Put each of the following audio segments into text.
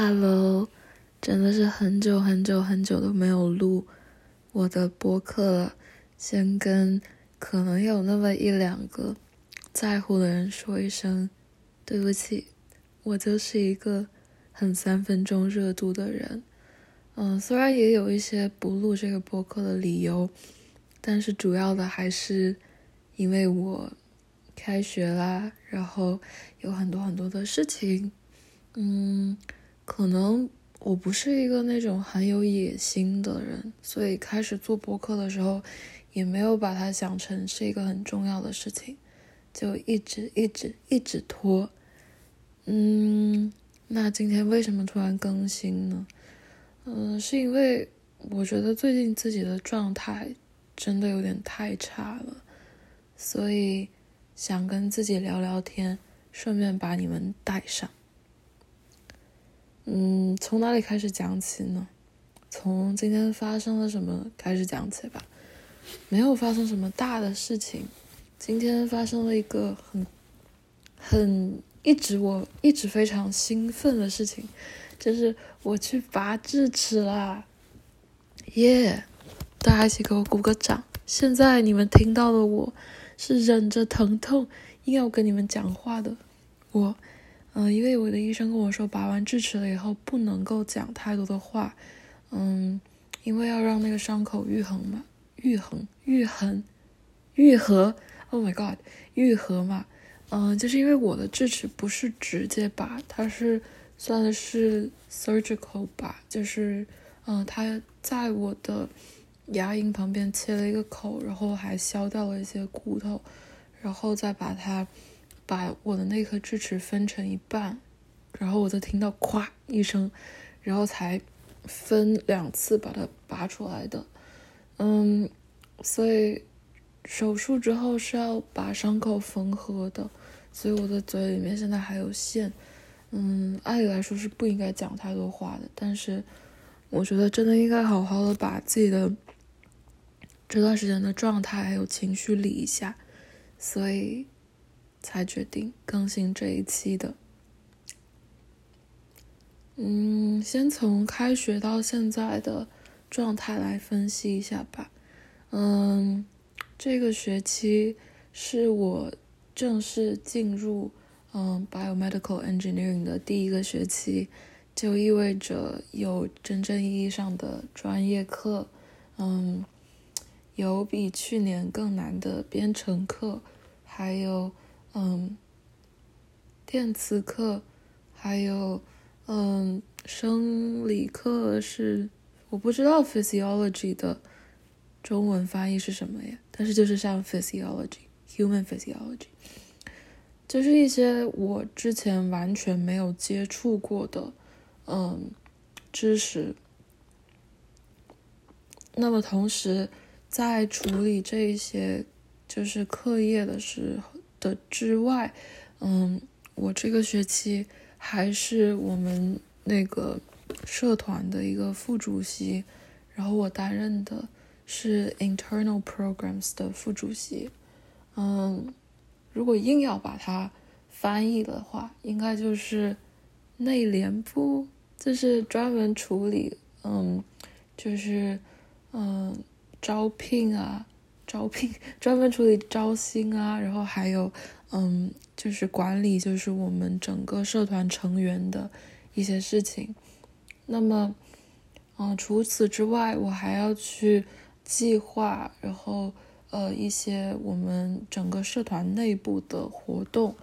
Hello，真的是很久很久很久都没有录我的播客了。先跟可能有那么一两个在乎的人说一声对不起，我就是一个很三分钟热度的人。嗯，虽然也有一些不录这个播客的理由，但是主要的还是因为我开学啦，然后有很多很多的事情，嗯。可能我不是一个那种很有野心的人，所以开始做播客的时候，也没有把它想成是一个很重要的事情，就一直一直一直拖。嗯，那今天为什么突然更新呢？嗯，是因为我觉得最近自己的状态真的有点太差了，所以想跟自己聊聊天，顺便把你们带上。嗯，从哪里开始讲起呢？从今天发生了什么开始讲起吧。没有发生什么大的事情，今天发生了一个很、很一直我一直非常兴奋的事情，就是我去拔智齿啦！耶！大家一起给我鼓个掌。现在你们听到的我是忍着疼痛硬要跟你们讲话的我。嗯，因为我的医生跟我说，拔完智齿了以后不能够讲太多的话，嗯，因为要让那个伤口愈合嘛，愈合、愈合、愈合。Oh my god，愈合嘛，嗯，就是因为我的智齿不是直接拔，它是算的是 surgical 拔，就是嗯，它在我的牙龈旁边切了一个口，然后还削掉了一些骨头，然后再把它。把我的那颗智齿分成一半，然后我就听到咵一声，然后才分两次把它拔出来的。嗯，所以手术之后是要把伤口缝合的，所以我的嘴里面现在还有线。嗯，按理来说是不应该讲太多话的，但是我觉得真的应该好好的把自己的这段时间的状态还有情绪理一下，所以。才决定更新这一期的。嗯，先从开学到现在的状态来分析一下吧。嗯，这个学期是我正式进入嗯 biomedical engineering 的第一个学期，就意味着有真正意义上的专业课。嗯，有比去年更难的编程课，还有。嗯，电磁课，还有嗯，生理课是我不知道 physiology 的中文翻译是什么呀？但是就是像 physiology，human physiology，就是一些我之前完全没有接触过的嗯知识。那么同时在处理这一些就是课业的时候。的之外，嗯，我这个学期还是我们那个社团的一个副主席，然后我担任的是 internal programs 的副主席。嗯，如果硬要把它翻译的话，应该就是内联部，就是专门处理，嗯，就是嗯招聘啊。招聘 专门处理招新啊，然后还有，嗯，就是管理，就是我们整个社团成员的一些事情。那么，嗯，除此之外，我还要去计划，然后呃，一些我们整个社团内部的活动，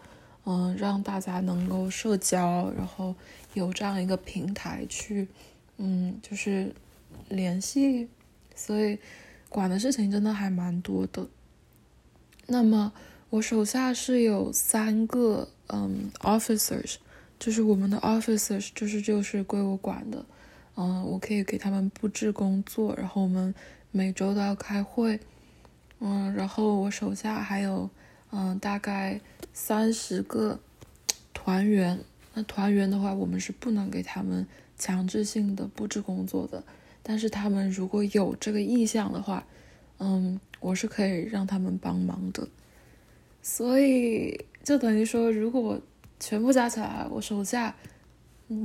嗯，让大家能够社交，然后有这样一个平台去，嗯，就是联系，所以。管的事情真的还蛮多的。那么我手下是有三个嗯 officers，就是我们的 officers，就是就是归我管的。嗯，我可以给他们布置工作，然后我们每周都要开会。嗯，然后我手下还有嗯大概三十个团员。那团员的话，我们是不能给他们强制性的布置工作的。但是他们如果有这个意向的话，嗯，我是可以让他们帮忙的。所以就等于说，如果全部加起来，我手下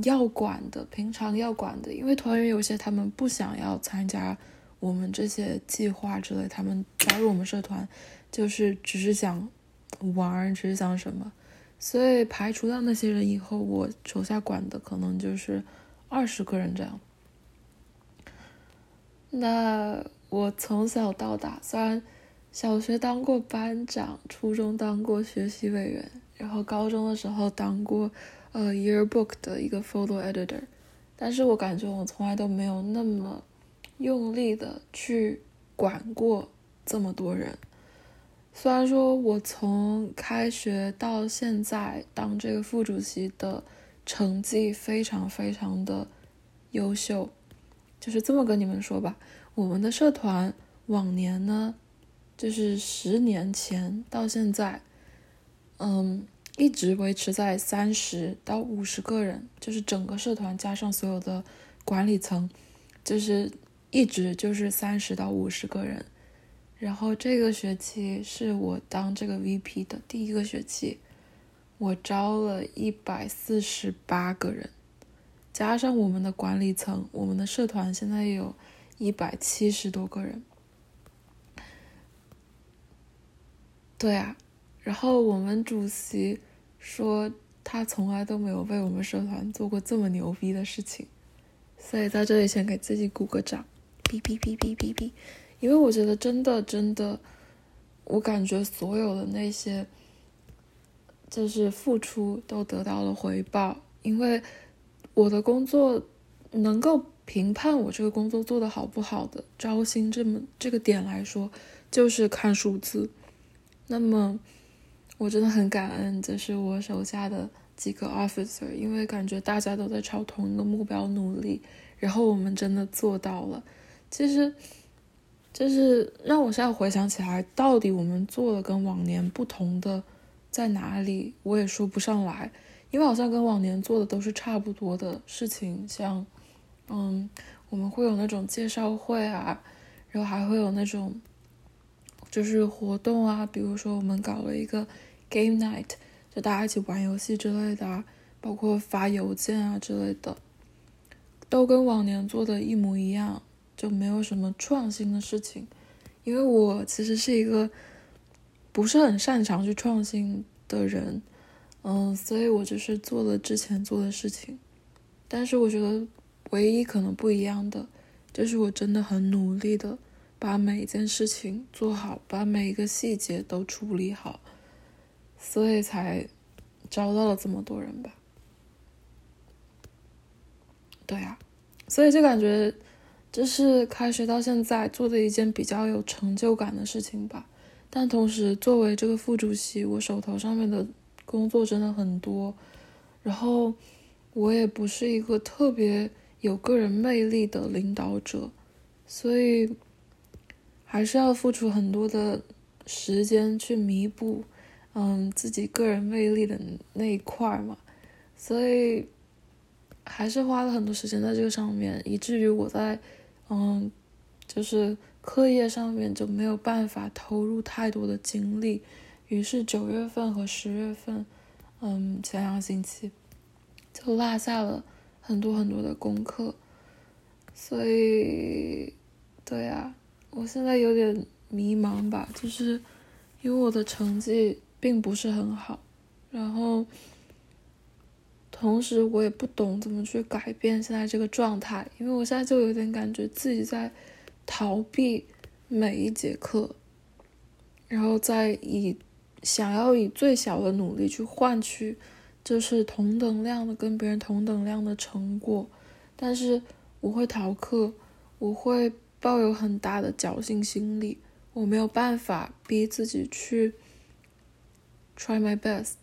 要管的，平常要管的，因为团员有些他们不想要参加我们这些计划之类，他们加入我们社团就是只是想玩，只是想什么，所以排除掉那些人以后，我手下管的可能就是二十个人这样。那我从小到大，虽然小学当过班长，初中当过学习委员，然后高中的时候当过。呃，yearbook 的一个 photo editor，但是我感觉我从来都没有那么用力的去管过这么多人。虽然说我从开学到现在当这个副主席的成绩非常非常的优秀，就是这么跟你们说吧，我们的社团往年呢，就是十年前到现在，嗯。一直维持在三十到五十个人，就是整个社团加上所有的管理层，就是一直就是三十到五十个人。然后这个学期是我当这个 VP 的第一个学期，我招了一百四十八个人，加上我们的管理层，我们的社团现在有一百七十多个人。对啊，然后我们主席。说他从来都没有为我们社团做过这么牛逼的事情，所以在这里先给自己鼓个掌，哔哔哔哔哔哔，因为我觉得真的真的，我感觉所有的那些就是付出都得到了回报，因为我的工作能够评判我这个工作做得好不好的招新这么这个点来说，就是看数字，那么。我真的很感恩，就是我手下的几个 officer，因为感觉大家都在朝同一个目标努力，然后我们真的做到了。其实，就是让我现在回想起来，到底我们做的跟往年不同的在哪里，我也说不上来，因为好像跟往年做的都是差不多的事情，像，嗯，我们会有那种介绍会啊，然后还会有那种，就是活动啊，比如说我们搞了一个。Game night，就大家一起玩游戏之类的啊，包括发邮件啊之类的，都跟往年做的一模一样，就没有什么创新的事情。因为我其实是一个不是很擅长去创新的人，嗯，所以我就是做了之前做的事情。但是我觉得唯一可能不一样的，就是我真的很努力的把每一件事情做好，把每一个细节都处理好。所以才招到了这么多人吧？对啊，所以就感觉这是开学到现在做的一件比较有成就感的事情吧。但同时，作为这个副主席，我手头上面的工作真的很多，然后我也不是一个特别有个人魅力的领导者，所以还是要付出很多的时间去弥补。嗯，自己个人魅力的那一块嘛，所以还是花了很多时间在这个上面，以至于我在嗯，就是课业上面就没有办法投入太多的精力。于是九月份和十月份，嗯，前两个星期就落下了很多很多的功课。所以，对呀，我现在有点迷茫吧，就是因为我的成绩。并不是很好，然后同时我也不懂怎么去改变现在这个状态，因为我现在就有点感觉自己在逃避每一节课，然后在以想要以最小的努力去换取就是同等量的跟别人同等量的成果，但是我会逃课，我会抱有很大的侥幸心理，我没有办法逼自己去。Try my best，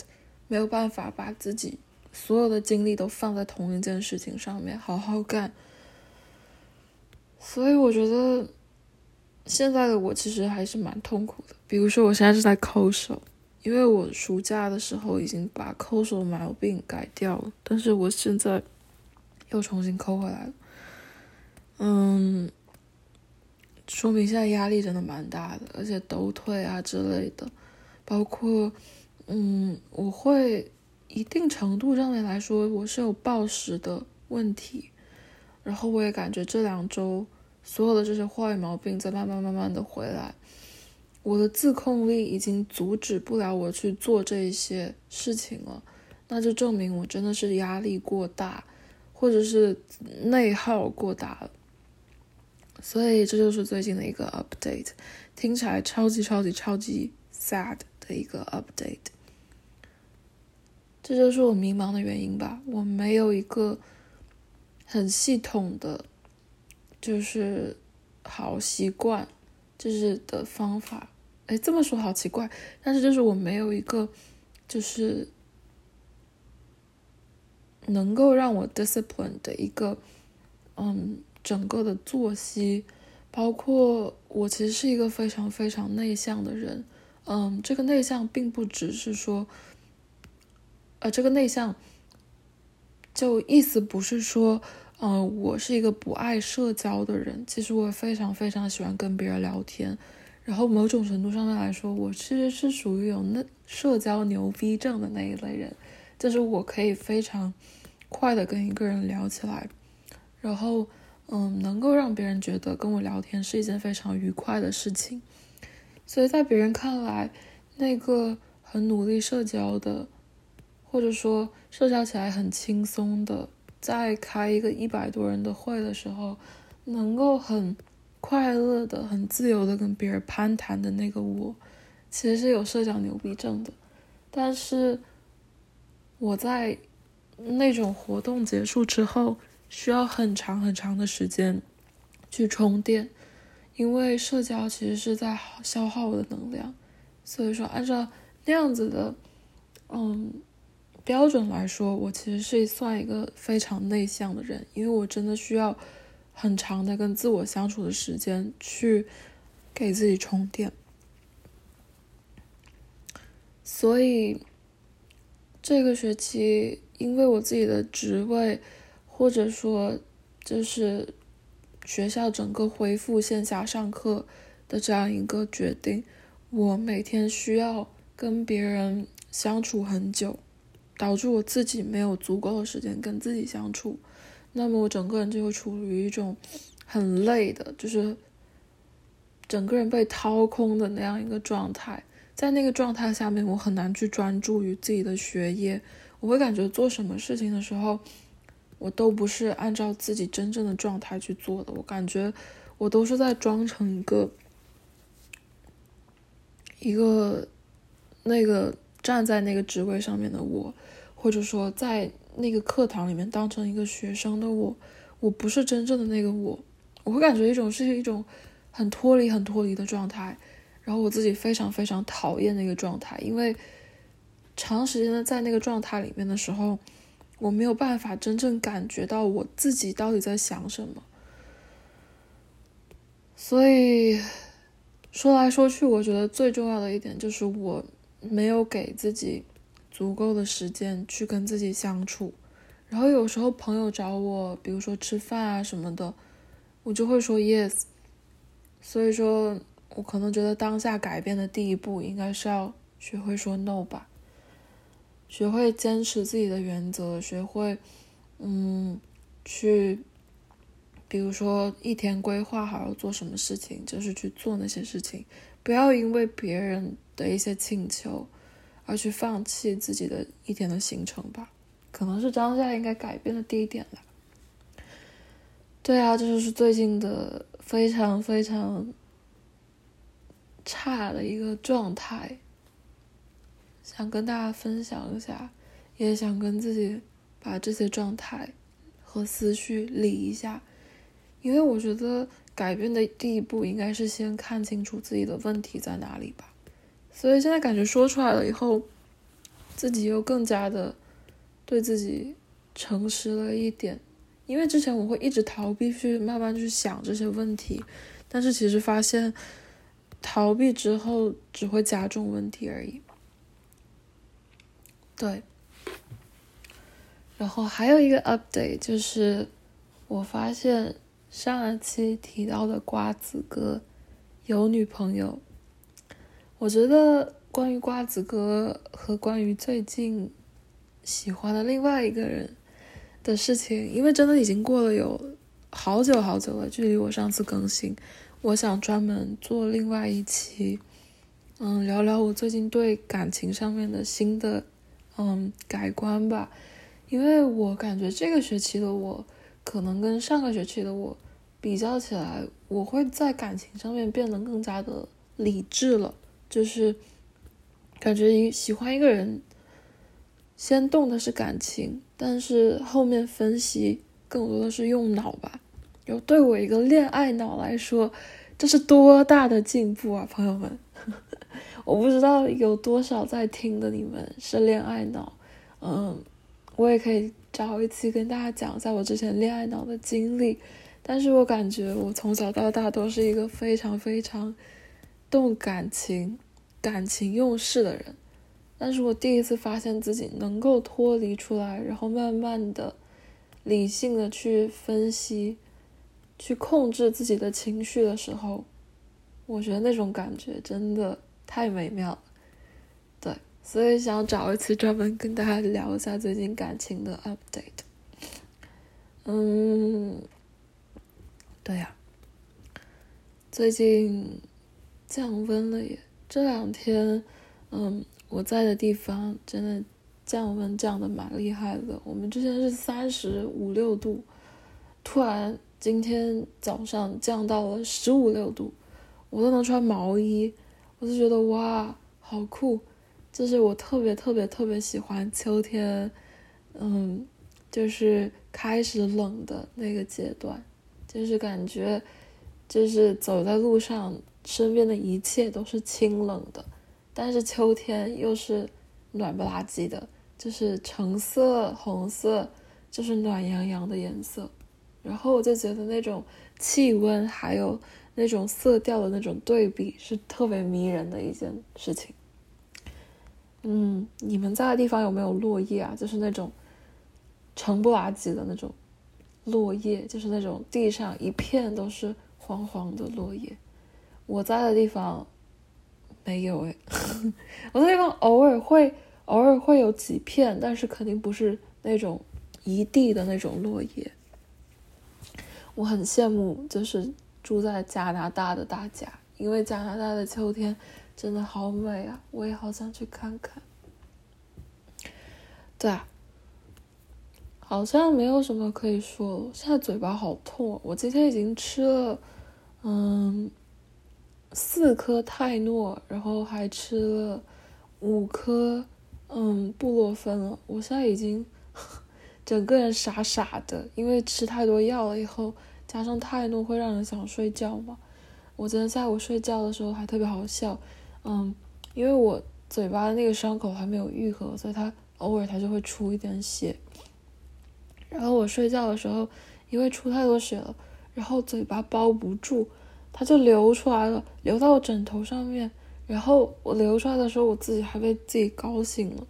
没有办法把自己所有的精力都放在同一件事情上面好好干，所以我觉得现在的我其实还是蛮痛苦的。比如说，我现在是在抠手，因为我暑假的时候已经把抠手的毛病改掉了，但是我现在又重新抠回来了。嗯，说明现在压力真的蛮大的，而且抖腿啊之类的，包括。嗯，我会一定程度上面来说，我是有暴食的问题。然后我也感觉这两周所有的这些坏毛病在慢慢慢慢的回来，我的自控力已经阻止不了我去做这些事情了，那就证明我真的是压力过大，或者是内耗过大了。所以这就是最近的一个 update，听起来超级超级超级 sad 的一个 update。这就是我迷茫的原因吧，我没有一个。很系统的，就是好习惯，就是的方法。哎，这么说好奇怪，但是就是我没有一个，就是能够让我 discipline 的一个，嗯，整个的作息，包括我其实是一个非常非常内向的人。嗯，这个内向并不只是说，呃，这个内向。就意思不是说，嗯，我是一个不爱社交的人。其实我非常非常喜欢跟别人聊天，然后某种程度上面来说，我其实是属于有那社交牛逼症的那一类人，就是我可以非常快的跟一个人聊起来，然后嗯，能够让别人觉得跟我聊天是一件非常愉快的事情。所以在别人看来，那个很努力社交的。或者说社交起来很轻松的，在开一个一百多人的会的时候，能够很快乐的、很自由的跟别人攀谈的那个我，其实是有社交牛逼症的。但是我在那种活动结束之后，需要很长很长的时间去充电，因为社交其实是在消耗我的能量。所以说，按照那样子的，嗯。标准来说，我其实是算一个非常内向的人，因为我真的需要很长的跟自我相处的时间去给自己充电。所以这个学期，因为我自己的职位，或者说就是学校整个恢复线下上课的这样一个决定，我每天需要跟别人相处很久。导致我自己没有足够的时间跟自己相处，那么我整个人就会处于一种很累的，就是整个人被掏空的那样一个状态。在那个状态下面，我很难去专注于自己的学业。我会感觉做什么事情的时候，我都不是按照自己真正的状态去做的。我感觉我都是在装成一个一个那个站在那个职位上面的我。或者说，在那个课堂里面当成一个学生的我，我不是真正的那个我，我会感觉一种是一种很脱离、很脱离的状态，然后我自己非常非常讨厌那个状态，因为长时间的在那个状态里面的时候，我没有办法真正感觉到我自己到底在想什么，所以说来说去，我觉得最重要的一点就是我没有给自己。足够的时间去跟自己相处，然后有时候朋友找我，比如说吃饭啊什么的，我就会说 yes。所以说，我可能觉得当下改变的第一步，应该是要学会说 no 吧，学会坚持自己的原则，学会嗯去，比如说一天规划好要做什么事情，就是去做那些事情，不要因为别人的一些请求。而去放弃自己的一天的行程吧，可能是当下应该改变的第一点了。对啊，这就是最近的非常非常差的一个状态，想跟大家分享一下，也想跟自己把这些状态和思绪理一下，因为我觉得改变的第一步应该是先看清楚自己的问题在哪里吧。所以现在感觉说出来了以后，自己又更加的对自己诚实了一点。因为之前我会一直逃避去慢慢去想这些问题，但是其实发现逃避之后只会加重问题而已。对。然后还有一个 update 就是，我发现上一期提到的瓜子哥有女朋友。我觉得关于瓜子哥和关于最近喜欢的另外一个人的事情，因为真的已经过了有好久好久了，距离我上次更新，我想专门做另外一期，嗯，聊聊我最近对感情上面的新的嗯改观吧，因为我感觉这个学期的我可能跟上个学期的我比较起来，我会在感情上面变得更加的理智了，就是感觉一喜欢一个人。先动的是感情，但是后面分析更多的是用脑吧。有对我一个恋爱脑来说，这是多大的进步啊，朋友们！我不知道有多少在听的你们是恋爱脑，嗯，我也可以找一期跟大家讲一下我之前恋爱脑的经历。但是我感觉我从小到大都是一个非常非常动感情、感情用事的人。但是我第一次发现自己能够脱离出来，然后慢慢的、理性的去分析、去控制自己的情绪的时候，我觉得那种感觉真的太美妙了。对，所以想找一次专门跟大家聊一下最近感情的 update。嗯，对呀，最近降温了耶，这两天，嗯。我在的地方真的降温降的蛮厉害的，我们之前是三十五六度，突然今天早上降到了十五六度，我都能穿毛衣，我就觉得哇，好酷！就是我特别特别特别喜欢秋天，嗯，就是开始冷的那个阶段，就是感觉就是走在路上，身边的一切都是清冷的。但是秋天又是暖不拉几的，就是橙色、红色，就是暖洋洋的颜色。然后我就觉得那种气温还有那种色调的那种对比是特别迷人的一件事情。嗯，你们在的地方有没有落叶啊？就是那种橙不拉几的那种落叶，就是那种地上一片都是黄黄的落叶。我在的地方。没有哎，我那地方偶尔会偶尔会有几片，但是肯定不是那种一地的那种落叶。我很羡慕，就是住在加拿大的大家，因为加拿大的秋天真的好美啊！我也好想去看看。对啊，好像没有什么可以说了。现在嘴巴好痛啊，我今天已经吃了，嗯。四颗泰诺，然后还吃了五颗，嗯，布洛芬了。我现在已经 整个人傻傻的，因为吃太多药了以后，加上泰诺会让人想睡觉嘛。我今天下午睡觉的时候还特别好笑，嗯，因为我嘴巴那个伤口还没有愈合，所以它偶尔它就会出一点血。然后我睡觉的时候，因为出太多血了，然后嘴巴包不住。它就流出来了，流到枕头上面，然后我流出来的时候，我自己还被自己高兴了，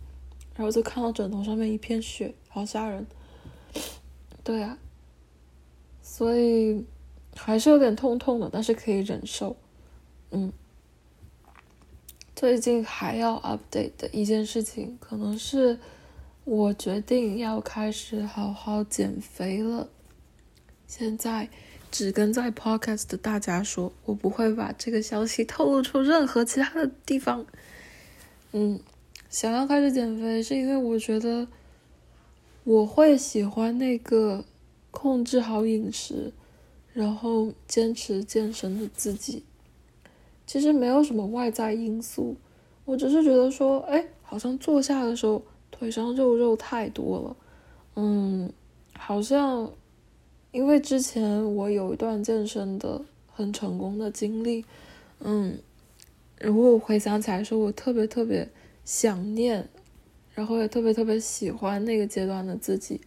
然后就看到枕头上面一片血，好吓人。对啊，所以还是有点痛痛的，但是可以忍受。嗯，最近还要 update 的一件事情，可能是我决定要开始好好减肥了。现在。只跟在 podcast 的大家说，我不会把这个消息透露出任何其他的地方。嗯，想要开始减肥，是因为我觉得我会喜欢那个控制好饮食，然后坚持健身的自己。其实没有什么外在因素，我只是觉得说，哎，好像坐下的时候腿上肉肉太多了。嗯，好像。因为之前我有一段健身的很成功的经历，嗯，如果我回想起来，说我特别特别想念，然后也特别特别喜欢那个阶段的自己。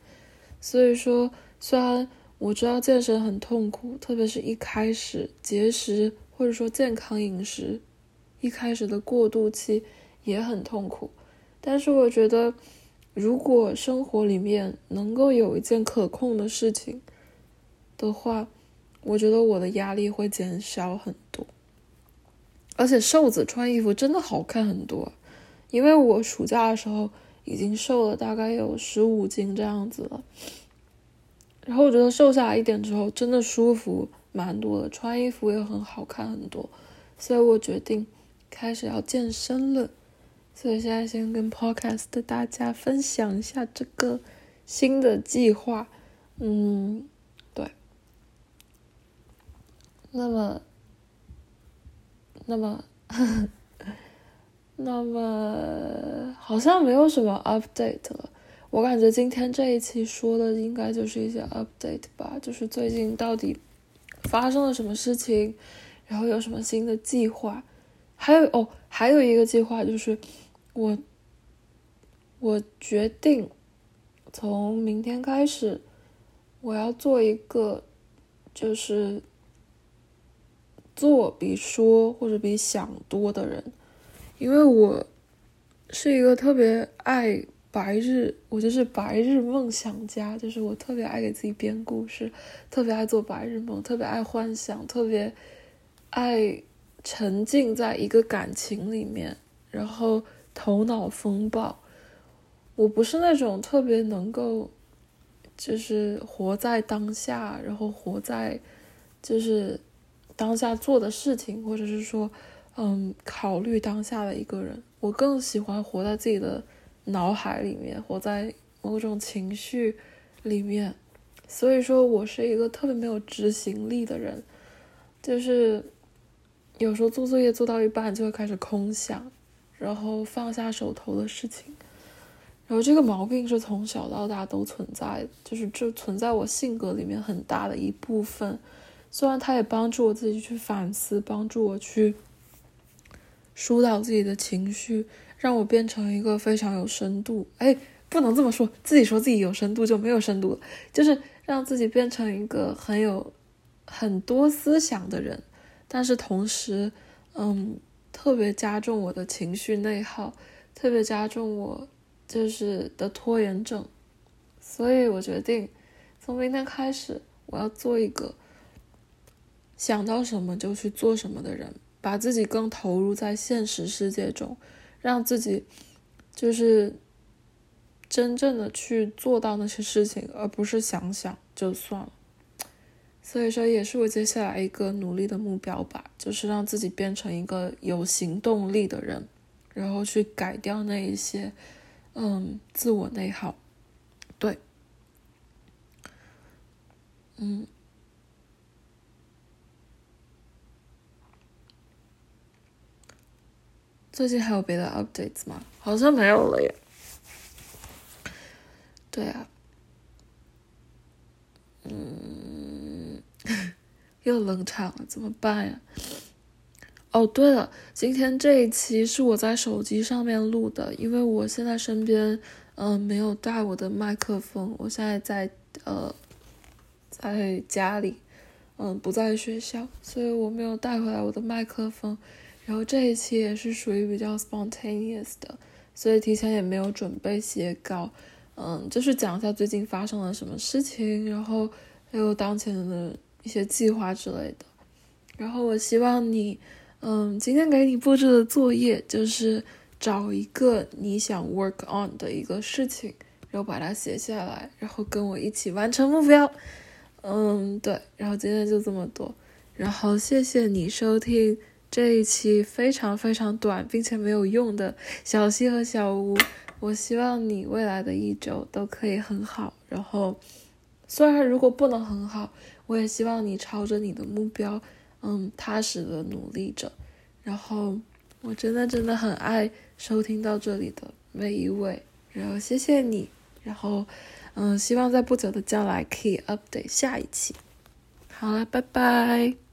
所以说，虽然我知道健身很痛苦，特别是一开始节食或者说健康饮食，一开始的过渡期也很痛苦，但是我觉得，如果生活里面能够有一件可控的事情。的话，我觉得我的压力会减少很多，而且瘦子穿衣服真的好看很多。因为我暑假的时候已经瘦了大概有十五斤这样子了。然后我觉得瘦下来一点之后，真的舒服蛮多的，穿衣服也很好看很多，所以我决定开始要健身了。所以现在先跟 Podcast 的大家分享一下这个新的计划。嗯，对。那么，那么，那么好像没有什么 update 了。我感觉今天这一期说的应该就是一些 update 吧，就是最近到底发生了什么事情，然后有什么新的计划，还有哦，还有一个计划就是我我决定从明天开始，我要做一个就是做比说或者比想多的人，因为我是一个特别爱。白日，我就是白日梦想家，就是我特别爱给自己编故事，特别爱做白日梦，特别爱幻想，特别爱沉浸在一个感情里面，然后头脑风暴。我不是那种特别能够，就是活在当下，然后活在就是当下做的事情，或者是说，嗯，考虑当下的一个人。我更喜欢活在自己的。脑海里面活在某种情绪里面，所以说我是一个特别没有执行力的人，就是有时候做作业做到一半就会开始空想，然后放下手头的事情，然后这个毛病是从小到大都存在，就是这存在我性格里面很大的一部分，虽然它也帮助我自己去反思，帮助我去疏导自己的情绪。让我变成一个非常有深度，哎，不能这么说，自己说自己有深度就没有深度了，就是让自己变成一个很有很多思想的人，但是同时，嗯，特别加重我的情绪内耗，特别加重我就是的拖延症，所以我决定从明天开始，我要做一个想到什么就去做什么的人，把自己更投入在现实世界中。让自己就是真正的去做到那些事情，而不是想想就算了。所以说，也是我接下来一个努力的目标吧，就是让自己变成一个有行动力的人，然后去改掉那一些嗯自我内耗。对，嗯。最近还有别的 updates 吗？好像没有了耶。对啊，嗯，又冷场了，怎么办呀？哦，对了，今天这一期是我在手机上面录的，因为我现在身边嗯没有带我的麦克风，我现在在呃在家里，嗯不在学校，所以我没有带回来我的麦克风。然后这一期也是属于比较 spontaneous 的，所以提前也没有准备写稿，嗯，就是讲一下最近发生了什么事情，然后还有当前的一些计划之类的。然后我希望你，嗯，今天给你布置的作业就是找一个你想 work on 的一个事情，然后把它写下来，然后跟我一起完成目标。嗯，对，然后今天就这么多，然后谢谢你收听。这一期非常非常短，并且没有用的小溪和小吴，我希望你未来的一周都可以很好。然后，虽然如果不能很好，我也希望你朝着你的目标，嗯，踏实的努力着。然后，我真的真的很爱收听到这里的每一位，然后谢谢你。然后，嗯，希望在不久的将来可以 update 下一期。好了，拜拜。